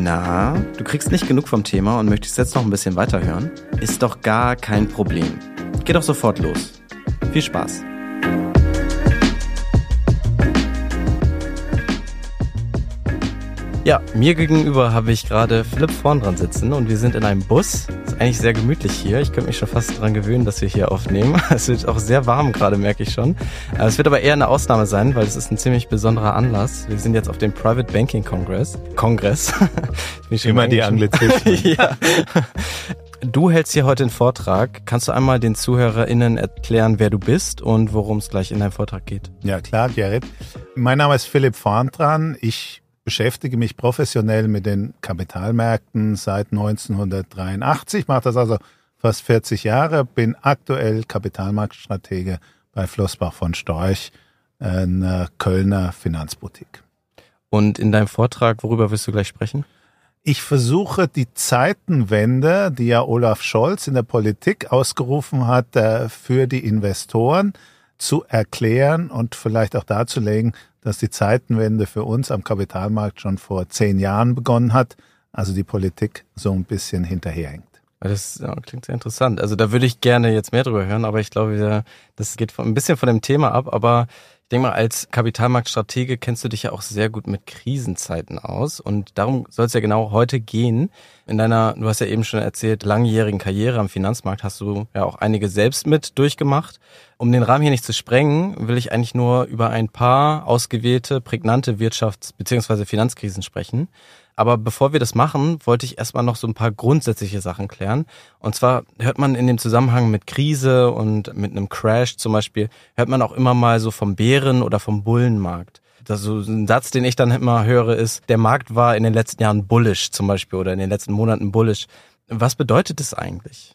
Na, du kriegst nicht genug vom Thema und möchtest jetzt noch ein bisschen weiterhören? Ist doch gar kein Problem. Geh doch sofort los. Viel Spaß. Ja, mir gegenüber habe ich gerade Philipp vorn dran sitzen und wir sind in einem Bus. Eigentlich sehr gemütlich hier. Ich könnte mich schon fast dran gewöhnen, dass wir hier aufnehmen. Es wird auch sehr warm gerade, merke ich schon. Äh, es wird aber eher eine Ausnahme sein, weil es ist ein ziemlich besonderer Anlass. Wir sind jetzt auf dem Private Banking Congress. Kongress. Immer die Anglizismen. ja. Du hältst hier heute einen Vortrag. Kannst du einmal den ZuhörerInnen erklären, wer du bist und worum es gleich in deinem Vortrag geht? Ja, klar, Gerrit. Mein Name ist Philipp Vorntran. Ich beschäftige mich professionell mit den Kapitalmärkten seit 1983, mache das also fast 40 Jahre, bin aktuell Kapitalmarktstratege bei Flossbach von Storch, einer Kölner Finanzboutique. Und in deinem Vortrag, worüber wirst du gleich sprechen? Ich versuche die Zeitenwende, die ja Olaf Scholz in der Politik ausgerufen hat, äh, für die Investoren zu erklären und vielleicht auch darzulegen, dass die Zeitenwende für uns am Kapitalmarkt schon vor zehn Jahren begonnen hat, also die Politik so ein bisschen hinterherhängt. Das klingt sehr interessant. Also da würde ich gerne jetzt mehr drüber hören, aber ich glaube, das geht ein bisschen von dem Thema ab. Aber ich denke mal, als Kapitalmarktstratege kennst du dich ja auch sehr gut mit Krisenzeiten aus. Und darum soll es ja genau heute gehen. In deiner, du hast ja eben schon erzählt, langjährigen Karriere am Finanzmarkt hast du ja auch einige selbst mit durchgemacht. Um den Rahmen hier nicht zu sprengen, will ich eigentlich nur über ein paar ausgewählte, prägnante Wirtschafts- bzw. Finanzkrisen sprechen. Aber bevor wir das machen, wollte ich erstmal noch so ein paar grundsätzliche Sachen klären. Und zwar hört man in dem Zusammenhang mit Krise und mit einem Crash zum Beispiel, hört man auch immer mal so vom Bären- oder vom Bullenmarkt. Das so ein Satz, den ich dann immer höre, ist, der Markt war in den letzten Jahren bullish zum Beispiel oder in den letzten Monaten bullish. Was bedeutet das eigentlich?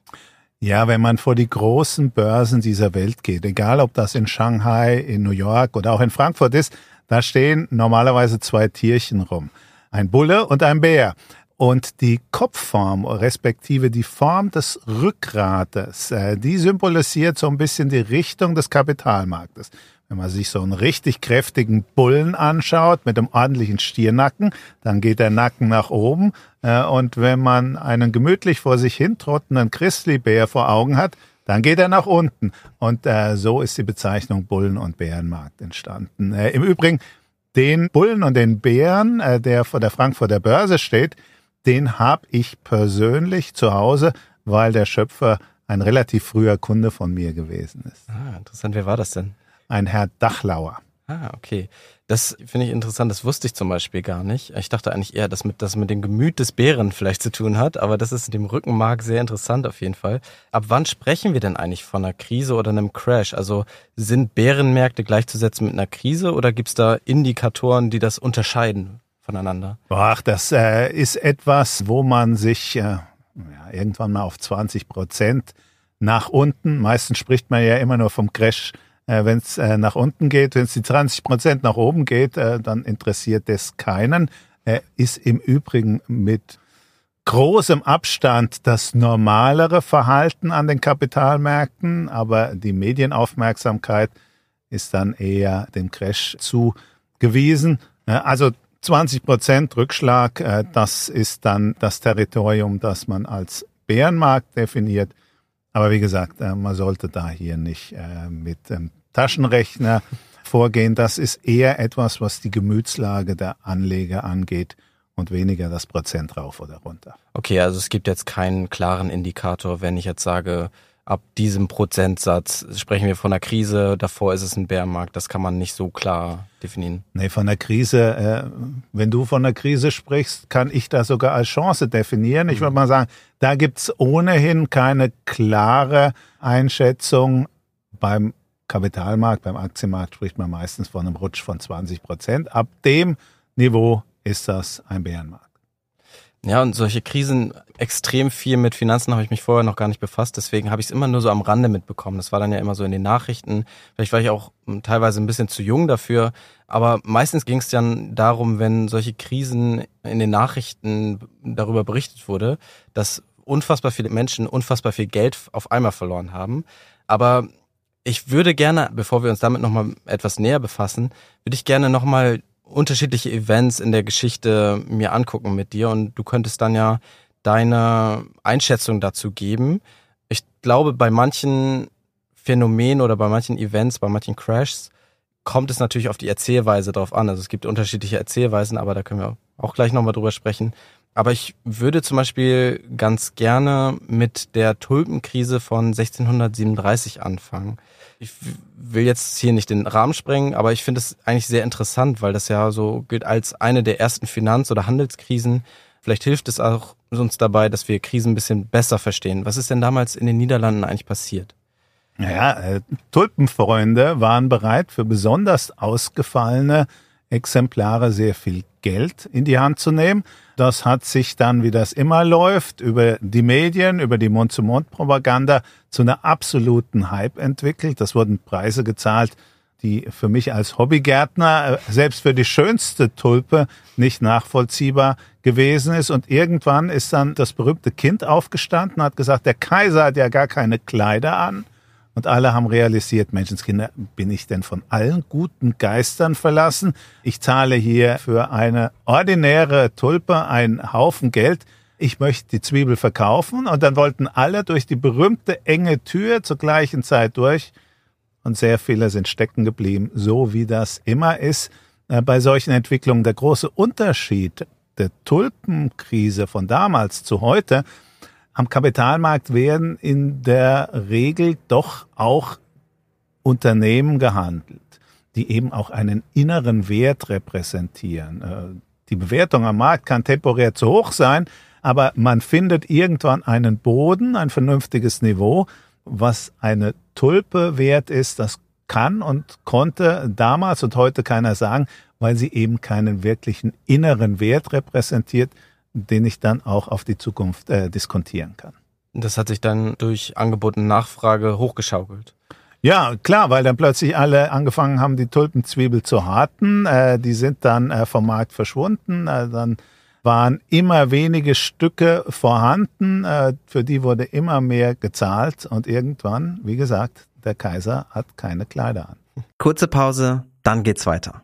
Ja, wenn man vor die großen Börsen dieser Welt geht, egal ob das in Shanghai, in New York oder auch in Frankfurt ist, da stehen normalerweise zwei Tierchen rum ein Bulle und ein Bär. Und die Kopfform, respektive die Form des Rückgrates, äh, die symbolisiert so ein bisschen die Richtung des Kapitalmarktes. Wenn man sich so einen richtig kräftigen Bullen anschaut mit einem ordentlichen Stiernacken, dann geht der Nacken nach oben. Äh, und wenn man einen gemütlich vor sich hintrottenden Christlibär vor Augen hat, dann geht er nach unten. Und äh, so ist die Bezeichnung Bullen- und Bärenmarkt entstanden. Äh, Im Übrigen, den Bullen und den Bären, äh, der vor der Frankfurter Börse steht, den habe ich persönlich zu Hause, weil der Schöpfer ein relativ früher Kunde von mir gewesen ist. Ah, interessant. Wer war das denn? Ein Herr Dachlauer. Ah, okay. Das finde ich interessant, das wusste ich zum Beispiel gar nicht. Ich dachte eigentlich eher, dass mit, das mit dem Gemüt des Bären vielleicht zu tun hat, aber das ist dem Rückenmark sehr interessant auf jeden Fall. Ab wann sprechen wir denn eigentlich von einer Krise oder einem Crash? Also sind Bärenmärkte gleichzusetzen mit einer Krise oder gibt es da Indikatoren, die das unterscheiden voneinander? Ach, das äh, ist etwas, wo man sich äh, ja, irgendwann mal auf 20 Prozent nach unten, meistens spricht man ja immer nur vom Crash äh, wenn es äh, nach unten geht, wenn es die 20 Prozent nach oben geht, äh, dann interessiert das keinen. Er ist im Übrigen mit großem Abstand das normalere Verhalten an den Kapitalmärkten, aber die Medienaufmerksamkeit ist dann eher dem Crash zugewiesen. Äh, also 20 Prozent Rückschlag, äh, das ist dann das Territorium, das man als Bärenmarkt definiert. Aber wie gesagt, äh, man sollte da hier nicht äh, mit Taschenrechner vorgehen. Das ist eher etwas, was die Gemütslage der Anleger angeht und weniger das Prozent rauf oder runter. Okay, also es gibt jetzt keinen klaren Indikator, wenn ich jetzt sage, ab diesem Prozentsatz sprechen wir von einer Krise, davor ist es ein Bärmarkt, das kann man nicht so klar definieren. Nee, von der Krise, äh, wenn du von der Krise sprichst, kann ich das sogar als Chance definieren. Ich würde mhm. mal sagen, da gibt's ohnehin keine klare Einschätzung. Beim Kapitalmarkt, beim Aktienmarkt spricht man meistens von einem Rutsch von 20 Prozent. Ab dem Niveau ist das ein Bärenmarkt. Ja, und solche Krisen, extrem viel mit Finanzen habe ich mich vorher noch gar nicht befasst, deswegen habe ich es immer nur so am Rande mitbekommen. Das war dann ja immer so in den Nachrichten. Vielleicht war ich auch hm, teilweise ein bisschen zu jung dafür, aber meistens ging es dann darum, wenn solche Krisen in den Nachrichten darüber berichtet wurde, dass unfassbar viele Menschen unfassbar viel Geld auf einmal verloren haben. Aber ich würde gerne, bevor wir uns damit nochmal etwas näher befassen, würde ich gerne nochmal unterschiedliche Events in der Geschichte mir angucken mit dir und du könntest dann ja deine Einschätzung dazu geben. Ich glaube, bei manchen Phänomenen oder bei manchen Events, bei manchen Crashs kommt es natürlich auf die Erzählweise drauf an. Also es gibt unterschiedliche Erzählweisen, aber da können wir auch gleich nochmal drüber sprechen. Aber ich würde zum Beispiel ganz gerne mit der Tulpenkrise von 1637 anfangen. Ich will jetzt hier nicht den Rahmen sprengen, aber ich finde es eigentlich sehr interessant, weil das ja so gilt als eine der ersten Finanz- oder Handelskrisen. Vielleicht hilft es auch uns dabei, dass wir Krisen ein bisschen besser verstehen. Was ist denn damals in den Niederlanden eigentlich passiert? Naja, äh, Tulpenfreunde waren bereit, für besonders ausgefallene Exemplare sehr viel Geld in die Hand zu nehmen. Das hat sich dann, wie das immer läuft, über die Medien, über die Mund-zu-Mund-Propaganda zu einer absoluten Hype entwickelt. Das wurden Preise gezahlt, die für mich als Hobbygärtner äh, selbst für die schönste Tulpe nicht nachvollziehbar gewesen ist. Und irgendwann ist dann das berühmte Kind aufgestanden, hat gesagt, der Kaiser hat ja gar keine Kleider an. Und alle haben realisiert, Menschenskinder, bin ich denn von allen guten Geistern verlassen? Ich zahle hier für eine ordinäre Tulpe einen Haufen Geld. Ich möchte die Zwiebel verkaufen. Und dann wollten alle durch die berühmte enge Tür zur gleichen Zeit durch. Und sehr viele sind stecken geblieben, so wie das immer ist. Äh, bei solchen Entwicklungen der große Unterschied der Tulpenkrise von damals zu heute am Kapitalmarkt werden in der Regel doch auch Unternehmen gehandelt, die eben auch einen inneren Wert repräsentieren. Äh, die Bewertung am Markt kann temporär zu hoch sein, aber man findet irgendwann einen Boden, ein vernünftiges Niveau. Was eine Tulpe wert ist, das kann und konnte damals und heute keiner sagen, weil sie eben keinen wirklichen inneren Wert repräsentiert, den ich dann auch auf die Zukunft äh, diskontieren kann. Das hat sich dann durch Angebot und Nachfrage hochgeschaukelt. Ja, klar, weil dann plötzlich alle angefangen haben, die Tulpenzwiebel zu harten. Äh, die sind dann äh, vom Markt verschwunden. Äh, dann waren immer wenige Stücke vorhanden. Äh, für die wurde immer mehr gezahlt. Und irgendwann, wie gesagt, der Kaiser hat keine Kleider an. Kurze Pause, dann geht's weiter.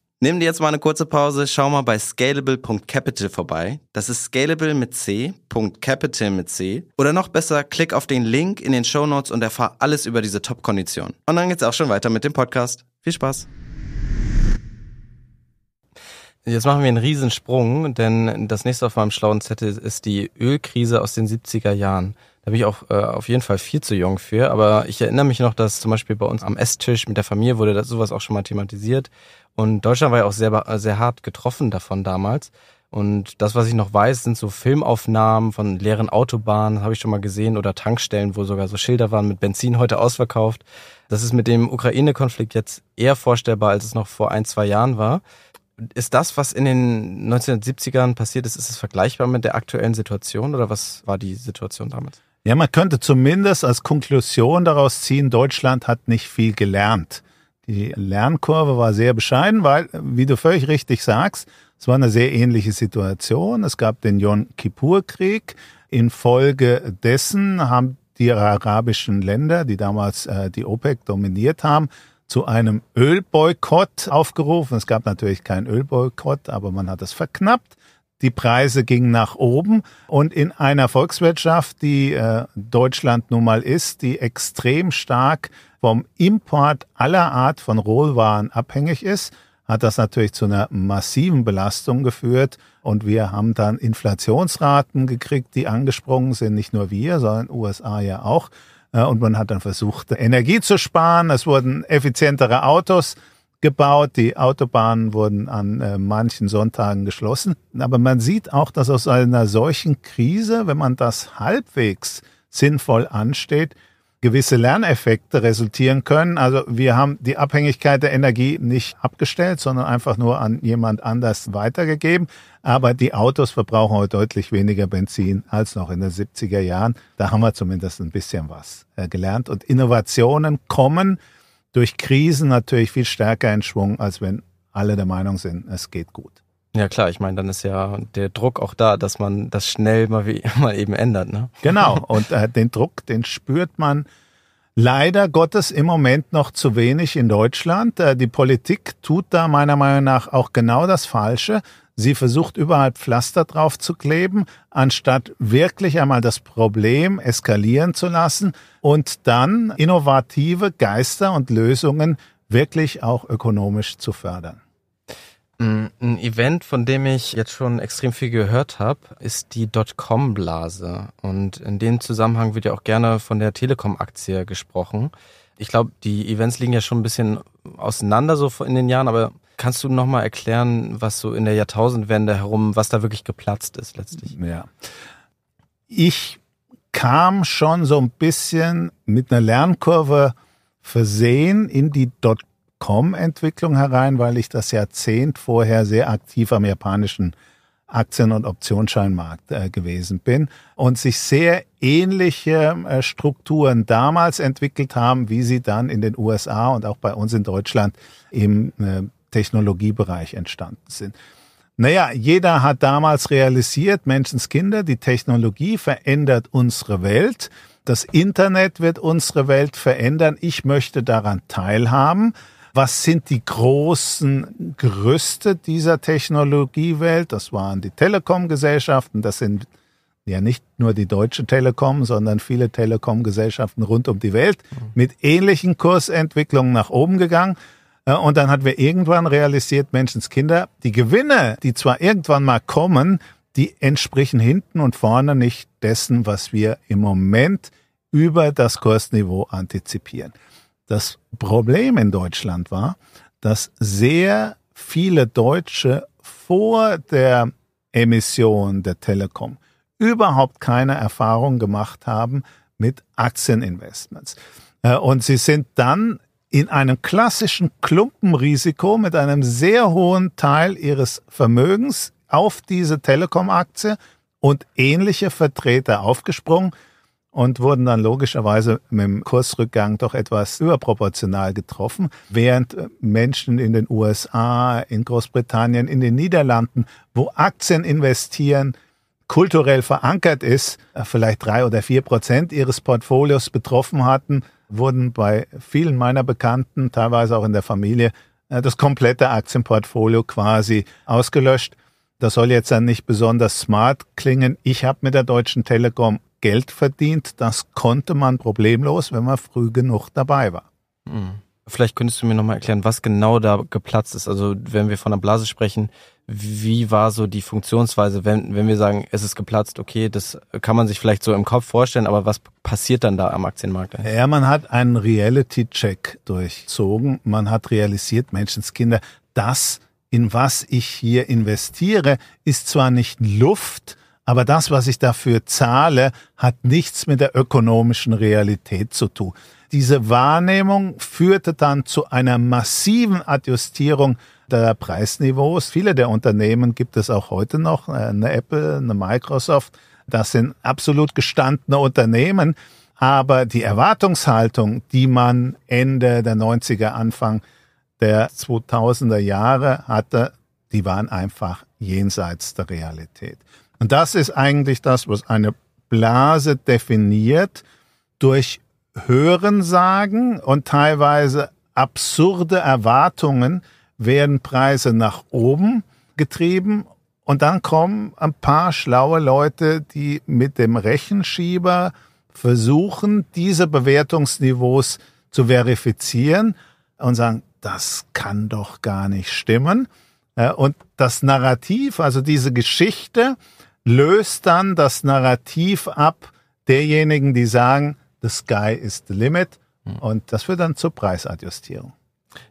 Nimm dir jetzt mal eine kurze Pause, schau mal bei scalable.capital vorbei. Das ist scalable mit C, .capital mit C. Oder noch besser, klick auf den Link in den Show Notes und erfahr alles über diese Top-Kondition. Und dann geht's auch schon weiter mit dem Podcast. Viel Spaß! Jetzt machen wir einen Riesensprung, denn das nächste auf meinem schlauen Zettel ist die Ölkrise aus den 70er Jahren. Da bin ich auch äh, auf jeden Fall viel zu jung für, aber ich erinnere mich noch, dass zum Beispiel bei uns am Esstisch mit der Familie wurde das sowas auch schon mal thematisiert. Und Deutschland war ja auch sehr, sehr hart getroffen davon damals. Und das, was ich noch weiß, sind so Filmaufnahmen von leeren Autobahnen, habe ich schon mal gesehen, oder Tankstellen, wo sogar so Schilder waren mit Benzin heute ausverkauft. Das ist mit dem Ukraine-Konflikt jetzt eher vorstellbar, als es noch vor ein, zwei Jahren war. Ist das, was in den 1970ern passiert ist, ist es vergleichbar mit der aktuellen Situation oder was war die Situation damals? Ja, man könnte zumindest als Konklusion daraus ziehen, Deutschland hat nicht viel gelernt. Die Lernkurve war sehr bescheiden, weil, wie du völlig richtig sagst, es war eine sehr ähnliche Situation. Es gab den Yom Kippur-Krieg. Infolge dessen haben die arabischen Länder, die damals äh, die OPEC dominiert haben, zu einem Ölboykott aufgerufen. Es gab natürlich keinen Ölboykott, aber man hat es verknappt. Die Preise gingen nach oben und in einer Volkswirtschaft, die äh, Deutschland nun mal ist, die extrem stark vom Import aller Art von Rohwaren abhängig ist, hat das natürlich zu einer massiven Belastung geführt. Und wir haben dann Inflationsraten gekriegt, die angesprungen sind. Nicht nur wir, sondern USA ja auch. Äh, und man hat dann versucht, Energie zu sparen. Es wurden effizientere Autos gebaut. Die Autobahnen wurden an äh, manchen Sonntagen geschlossen. Aber man sieht auch, dass aus einer solchen Krise, wenn man das halbwegs sinnvoll ansteht, gewisse Lerneffekte resultieren können. Also wir haben die Abhängigkeit der Energie nicht abgestellt, sondern einfach nur an jemand anders weitergegeben. Aber die Autos verbrauchen heute deutlich weniger Benzin als noch in den 70er Jahren. Da haben wir zumindest ein bisschen was äh, gelernt. Und Innovationen kommen durch Krisen natürlich viel stärker in Schwung, als wenn alle der Meinung sind, es geht gut. Ja klar, ich meine, dann ist ja der Druck auch da, dass man das schnell mal, wie, mal eben ändert. Ne? Genau, und äh, den Druck, den spürt man leider Gottes im Moment noch zu wenig in Deutschland. Äh, die Politik tut da meiner Meinung nach auch genau das Falsche. Sie versucht überall Pflaster drauf zu kleben, anstatt wirklich einmal das Problem eskalieren zu lassen und dann innovative Geister und Lösungen wirklich auch ökonomisch zu fördern. Ein Event, von dem ich jetzt schon extrem viel gehört habe, ist die Dotcom-Blase. Und in dem Zusammenhang wird ja auch gerne von der Telekom-Aktie gesprochen. Ich glaube, die Events liegen ja schon ein bisschen auseinander so in den Jahren, aber kannst du nochmal erklären, was so in der Jahrtausendwende herum, was da wirklich geplatzt ist letztlich? Ja. Ich kam schon so ein bisschen mit einer Lernkurve versehen in die Dotcom Com-Entwicklung herein, weil ich das Jahrzehnt vorher sehr aktiv am japanischen Aktien- und Optionsscheinmarkt äh, gewesen bin und sich sehr ähnliche äh, Strukturen damals entwickelt haben, wie sie dann in den USA und auch bei uns in Deutschland im äh, Technologiebereich entstanden sind. Naja, jeder hat damals realisiert, Menschenskinder, die Technologie verändert unsere Welt. Das Internet wird unsere Welt verändern. Ich möchte daran teilhaben. Was sind die großen Gerüste dieser Technologiewelt? Das waren die Telekom-Gesellschaften, das sind ja nicht nur die Deutsche Telekom, sondern viele Telekom-Gesellschaften rund um die Welt mit ähnlichen Kursentwicklungen nach oben gegangen. Äh, und dann hat wir irgendwann realisiert, Menschenskinder, die Gewinne, die zwar irgendwann mal kommen, die entsprechen hinten und vorne nicht dessen, was wir im Moment über das Kursniveau antizipieren. Das Problem in Deutschland war, dass sehr viele Deutsche vor der Emission der Telekom überhaupt keine Erfahrung gemacht haben mit Aktieninvestments. Äh, und sie sind dann in einem klassischen Klumpenrisiko mit einem sehr hohen Teil ihres Vermögens auf diese Telekom-Aktie und ähnliche Vertreter aufgesprungen, und wurden dann logischerweise mit dem Kursrückgang doch etwas überproportional getroffen, während Menschen in den USA, in Großbritannien, in den Niederlanden, wo Aktien investieren, kulturell verankert ist, vielleicht drei oder vier Prozent ihres Portfolios betroffen hatten, wurden bei vielen meiner Bekannten, teilweise auch in der Familie, das komplette Aktienportfolio quasi ausgelöscht. Das soll jetzt dann nicht besonders smart klingen. Ich habe mit der Deutschen Telekom Geld verdient. Das konnte man problemlos, wenn man früh genug dabei war. Hm. Vielleicht könntest du mir nochmal erklären, was genau da geplatzt ist. Also wenn wir von der Blase sprechen, wie war so die Funktionsweise, wenn, wenn wir sagen, es ist geplatzt, okay, das kann man sich vielleicht so im Kopf vorstellen, aber was passiert dann da am Aktienmarkt? Ja, man hat einen Reality-Check durchzogen. Man hat realisiert, Menschenskinder, das, in was ich hier investiere, ist zwar nicht Luft, aber das, was ich dafür zahle, hat nichts mit der ökonomischen Realität zu tun. Diese Wahrnehmung führte dann zu einer massiven Adjustierung der Preisniveaus. Viele der Unternehmen gibt es auch heute noch, äh, eine Apple, eine Microsoft. Das sind absolut gestandene Unternehmen. Aber die Erwartungshaltung, die man Ende der 90er, Anfang der 2000er Jahre hatte, die waren einfach jenseits der Realität. Und das ist eigentlich das, was eine Blase definiert durch Hörensagen und teilweise absurde Erwartungen werden Preise nach oben getrieben und dann kommen ein paar schlaue Leute, die mit dem Rechenschieber versuchen, diese Bewertungsniveaus zu verifizieren und sagen, das kann doch gar nicht stimmen. Äh, und das Narrativ, also diese Geschichte, löst dann das Narrativ ab derjenigen, die sagen, the sky is the limit. Und das führt dann zur Preisadjustierung.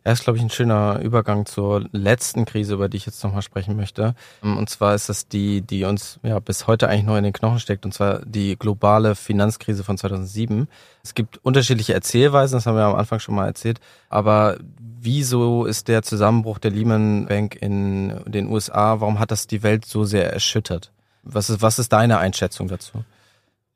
Ja, ist, glaube ich, ein schöner Übergang zur letzten Krise, über die ich jetzt nochmal sprechen möchte. Und zwar ist das die, die uns ja bis heute eigentlich noch in den Knochen steckt, und zwar die globale Finanzkrise von 2007. Es gibt unterschiedliche Erzählweisen, das haben wir am Anfang schon mal erzählt, aber wieso ist der Zusammenbruch der Lehman Bank in den USA, warum hat das die Welt so sehr erschüttert? Was ist, was ist deine Einschätzung dazu?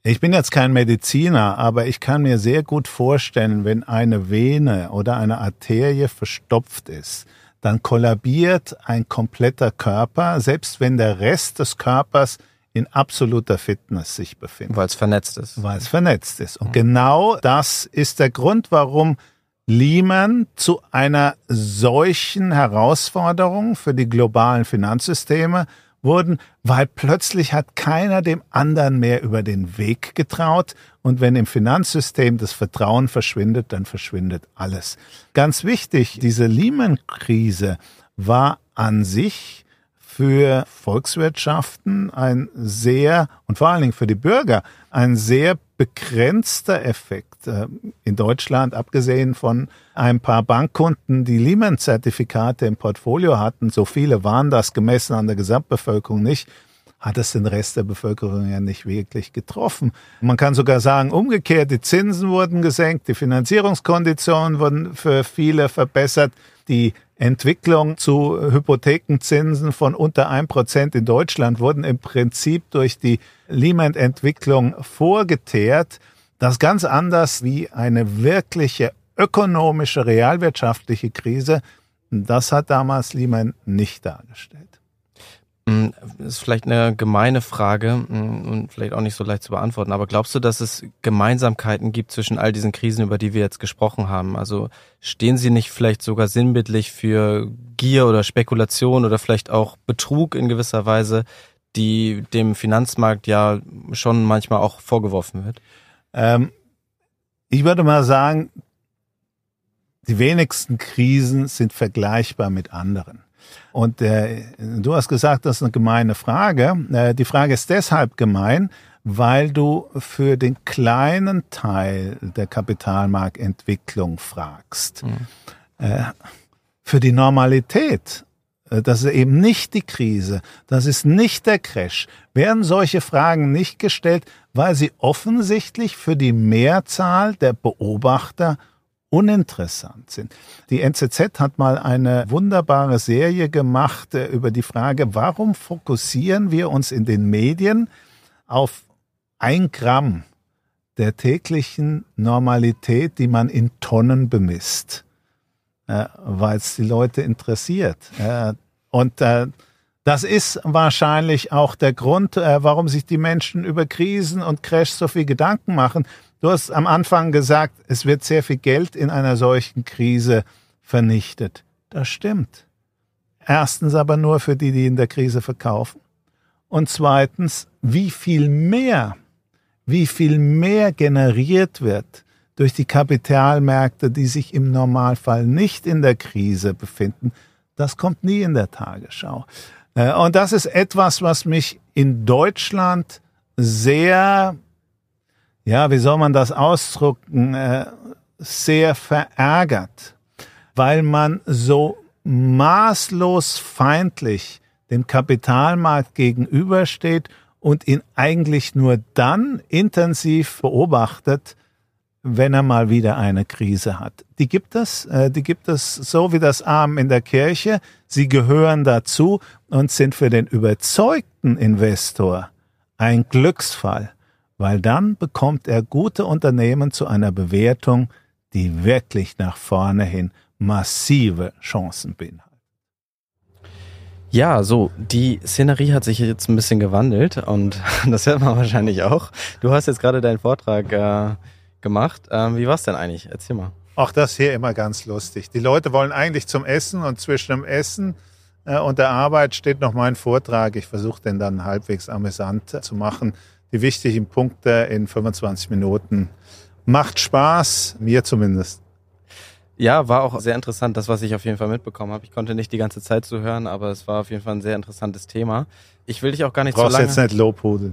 Ich bin jetzt kein Mediziner, aber ich kann mir sehr gut vorstellen, wenn eine Vene oder eine Arterie verstopft ist, dann kollabiert ein kompletter Körper, selbst wenn der Rest des Körpers in absoluter Fitness sich befindet. Weil es vernetzt ist. Weil es vernetzt ist. Und genau das ist der Grund, warum Lehman zu einer solchen Herausforderung für die globalen Finanzsysteme wurden, weil plötzlich hat keiner dem anderen mehr über den Weg getraut und wenn im Finanzsystem das Vertrauen verschwindet, dann verschwindet alles. Ganz wichtig, diese Lehman-Krise war an sich für Volkswirtschaften ein sehr und vor allen Dingen für die Bürger ein sehr begrenzter Effekt. Äh, in Deutschland, abgesehen von ein paar Bankkunden, die Lehman-Zertifikate im Portfolio hatten, so viele waren das gemessen an der Gesamtbevölkerung nicht, hat es den Rest der Bevölkerung ja nicht wirklich getroffen. Man kann sogar sagen, umgekehrt, die Zinsen wurden gesenkt, die Finanzierungskonditionen wurden für viele verbessert, die Entwicklung zu Hypothekenzinsen von unter ein Prozent in Deutschland wurden im Prinzip durch die Lehman-Entwicklung vorgeteert. Das ganz anders wie eine wirkliche ökonomische, realwirtschaftliche Krise. Das hat damals Lehman nicht dargestellt. Das ist vielleicht eine gemeine Frage hm, und vielleicht auch nicht so leicht zu beantworten, aber glaubst du, dass es Gemeinsamkeiten gibt zwischen all diesen Krisen, über die wir jetzt gesprochen haben? Also stehen sie nicht vielleicht sogar sinnbildlich für Gier oder Spekulation oder vielleicht auch Betrug in gewisser Weise, die dem Finanzmarkt ja schon manchmal auch vorgeworfen wird? Ähm, ich würde mal sagen, die wenigsten Krisen sind vergleichbar mit anderen. Und äh, du hast gesagt, das ist eine gemeine Frage. Äh, die Frage ist deshalb gemein, weil du für den kleinen Teil der Kapitalmarktentwicklung fragst. Mhm. Äh, für die Normalität, äh, das ist eben nicht die Krise, das ist nicht der Crash, werden solche Fragen nicht gestellt, weil sie offensichtlich für die Mehrzahl der Beobachter uninteressant sind. Die NZZ hat mal eine wunderbare Serie gemacht äh, über die Frage, warum fokussieren wir uns in den Medien auf ein Gramm der täglichen Normalität, die man in Tonnen bemisst, äh, weil es die Leute interessiert. Äh, und äh, das ist wahrscheinlich auch der Grund, äh, warum sich die Menschen über Krisen und Crash so viel Gedanken machen, Du hast am Anfang gesagt, es wird sehr viel Geld in einer solchen Krise vernichtet. Das stimmt. Erstens aber nur für die, die in der Krise verkaufen. Und zweitens, wie viel mehr, wie viel mehr generiert wird durch die Kapitalmärkte, die sich im Normalfall nicht in der Krise befinden, das kommt nie in der Tagesschau. Äh, und das ist etwas, was mich in Deutschland sehr ja, wie soll man das ausdrücken, äh, sehr verärgert, weil man so maßlos feindlich dem Kapitalmarkt gegenübersteht und ihn eigentlich nur dann intensiv beobachtet, wenn er mal wieder eine Krise hat. Die gibt es, äh, die gibt es so wie das Arm in der Kirche. Sie gehören dazu und sind für den überzeugten Investor ein Glücksfall weil dann bekommt er gute Unternehmen zu einer Bewertung, die wirklich nach vorne hin massive Chancen beinhaltet. Ja, so, die Szenerie hat sich jetzt ein bisschen gewandelt und das hört man wahrscheinlich auch. Du hast jetzt gerade deinen Vortrag äh, gemacht. Ähm, wie war es denn eigentlich? Erzähl mal. Auch das hier immer ganz lustig. Die Leute wollen eigentlich zum Essen und zwischen dem Essen äh, und der Arbeit steht noch mein Vortrag. Ich versuche den dann halbwegs amüsant zu machen die wichtigen Punkte in 25 Minuten. Macht Spaß, mir zumindest. Ja, war auch sehr interessant, das, was ich auf jeden Fall mitbekommen habe. Ich konnte nicht die ganze Zeit zuhören, aber es war auf jeden Fall ein sehr interessantes Thema. Ich will dich auch gar nicht Brauchst so lange... jetzt nicht Lobhudeln.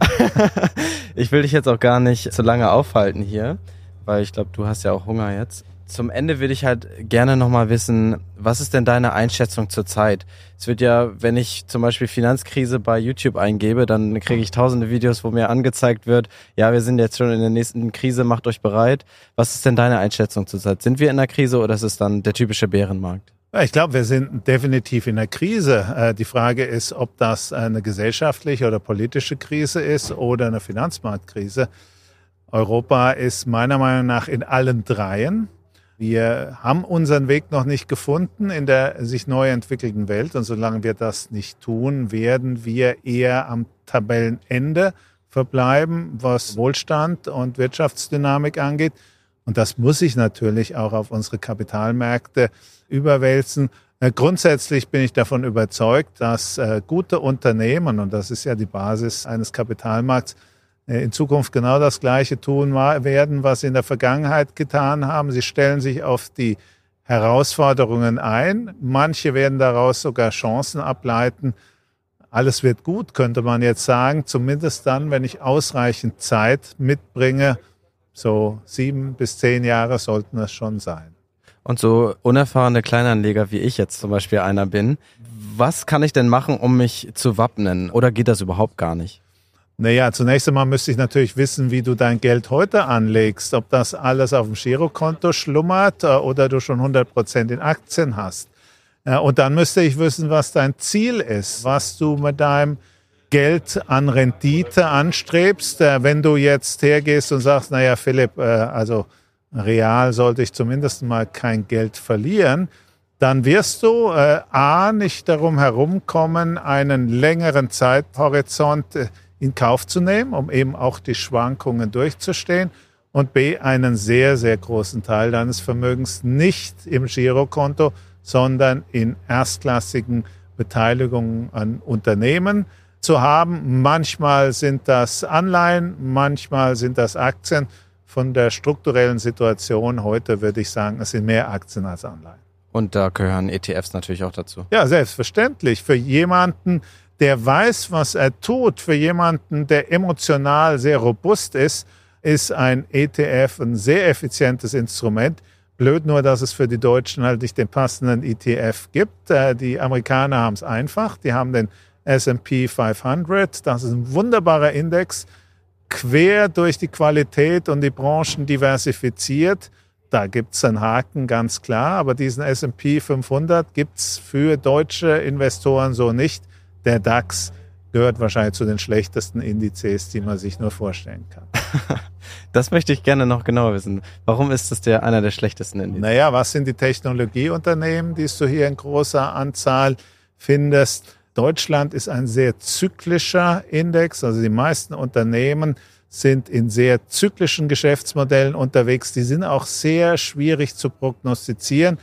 ich will dich jetzt auch gar nicht so lange aufhalten hier, weil ich glaube, du hast ja auch Hunger jetzt. Zum Ende würde ich halt gerne nochmal wissen, was ist denn deine Einschätzung zur Zeit? Es wird ja, wenn ich zum Beispiel Finanzkrise bei YouTube eingebe, dann kriege ich tausende Videos, wo mir angezeigt wird, ja, wir sind jetzt schon in der nächsten Krise, macht euch bereit. Was ist denn deine Einschätzung zur Zeit? Sind wir in der Krise oder ist es dann der typische Bärenmarkt? Ich glaube, wir sind definitiv in der Krise. Äh, die Frage ist, ob das eine gesellschaftliche oder politische Krise ist oder eine Finanzmarktkrise. Europa ist meiner Meinung nach in allen dreien. Wir haben unseren Weg noch nicht gefunden in der sich neu entwickelnden Welt. Und solange wir das nicht tun, werden wir eher am Tabellenende verbleiben, was Wohlstand und Wirtschaftsdynamik angeht. Und das muss sich natürlich auch auf unsere Kapitalmärkte überwälzen. Äh, grundsätzlich bin ich davon überzeugt, dass äh, gute Unternehmen, und das ist ja die Basis eines Kapitalmarkts, in Zukunft genau das Gleiche tun werden, was sie in der Vergangenheit getan haben. Sie stellen sich auf die Herausforderungen ein. Manche werden daraus sogar Chancen ableiten. Alles wird gut, könnte man jetzt sagen, zumindest dann, wenn ich ausreichend Zeit mitbringe. So sieben bis zehn Jahre sollten es schon sein. Und so unerfahrene Kleinanleger wie ich jetzt zum Beispiel einer bin, was kann ich denn machen, um mich zu wappnen? Oder geht das überhaupt gar nicht? Naja, zunächst einmal müsste ich natürlich wissen, wie du dein Geld heute anlegst. Ob das alles auf dem Girokonto schlummert äh, oder du schon 100 Prozent in Aktien hast. Äh, und dann müsste ich wissen, was dein Ziel ist, was du mit deinem Geld an Rendite anstrebst. Äh, wenn du jetzt hergehst und sagst, naja, Philipp, also real sollte ich zumindest mal kein Geld verlieren, dann wirst du A nicht darum herumkommen, einen längeren Zeithorizont in Kauf zu nehmen, um eben auch die Schwankungen durchzustehen und B, einen sehr, sehr großen Teil deines Vermögens nicht im Girokonto, sondern in erstklassigen Beteiligungen an Unternehmen zu haben. Manchmal sind das Anleihen, manchmal sind das Aktien. Von der strukturellen Situation heute würde ich sagen, es sind mehr Aktien als Anleihen. Und da gehören ETFs natürlich auch dazu. Ja, selbstverständlich. Für jemanden, der weiß, was er tut, für jemanden, der emotional sehr robust ist, ist ein ETF ein sehr effizientes Instrument. Blöd nur, dass es für die Deutschen halt nicht den passenden ETF gibt. Äh, die Amerikaner haben es einfach. Die haben den S&P 500. Das ist ein wunderbarer Index, quer durch die Qualität und die Branchen diversifiziert. Da gibt es einen Haken, ganz klar. Aber diesen S&P 500 gibt es für deutsche Investoren so nicht der DAX gehört wahrscheinlich zu den schlechtesten Indizes, die man sich nur vorstellen kann. Das möchte ich gerne noch genauer wissen. Warum ist das der einer der schlechtesten Indizes? Naja, was sind die Technologieunternehmen, die du hier in großer Anzahl findest? Deutschland ist ein sehr zyklischer Index. Also die meisten Unternehmen sind in sehr zyklischen Geschäftsmodellen unterwegs. Die sind auch sehr schwierig zu prognostizieren.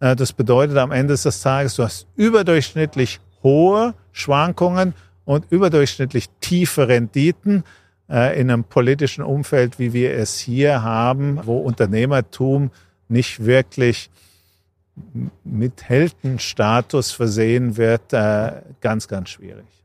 Äh, das bedeutet am Ende des Tages, du hast überdurchschnittlich hohe Schwankungen und überdurchschnittlich tiefe Renditen äh, in einem politischen Umfeld, wie wir es hier haben, wo Unternehmertum nicht wirklich mit Heldenstatus versehen wird, äh, ganz, ganz schwierig.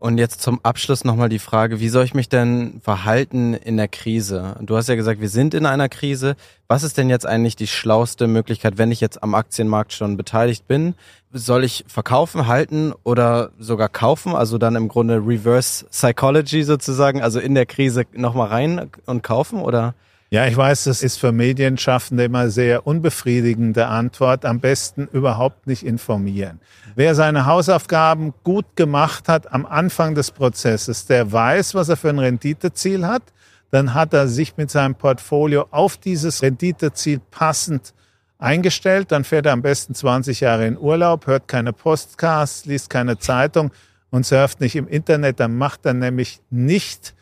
Und jetzt zum Abschluss nochmal die Frage, wie soll ich mich denn verhalten in der Krise? Du hast ja gesagt, wir sind in einer Krise. Was ist denn jetzt eigentlich die schlauste Möglichkeit, wenn ich jetzt am Aktienmarkt schon beteiligt bin? Soll ich verkaufen, halten oder sogar kaufen? Also dann im Grunde Reverse Psychology sozusagen, also in der Krise nochmal rein und kaufen oder? Ja, ich weiß, das ist für Medienschaffende immer sehr unbefriedigende Antwort. Am besten überhaupt nicht informieren. Wer seine Hausaufgaben gut gemacht hat am Anfang des Prozesses, der weiß, was er für ein Renditeziel hat. Dann hat er sich mit seinem Portfolio auf dieses Renditeziel passend eingestellt. Dann fährt er am besten 20 Jahre in Urlaub, hört keine Podcasts, liest keine Zeitung und surft nicht im Internet. Dann macht er nämlich nicht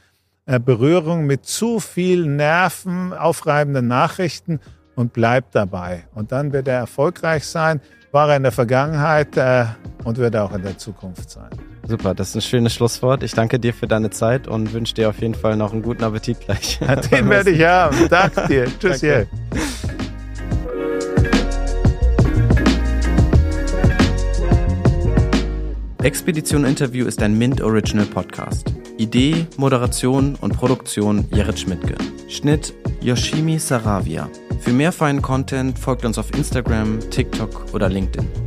Berührung mit zu viel Nerven, aufreibenden Nachrichten und bleibt dabei. Und dann wird er erfolgreich sein, war er in der Vergangenheit äh, und wird er auch in der Zukunft sein. Super, das ist ein schönes Schlusswort. Ich danke dir für deine Zeit und wünsche dir auf jeden Fall noch einen guten Appetit gleich. Den werde ich haben. Danke dir. Tschüss. Danke. Expedition Interview ist ein Mint Original Podcast. Idee, Moderation und Produktion Jared Schmidtke. Schnitt Yoshimi Saravia. Für mehr feinen Content folgt uns auf Instagram, TikTok oder LinkedIn.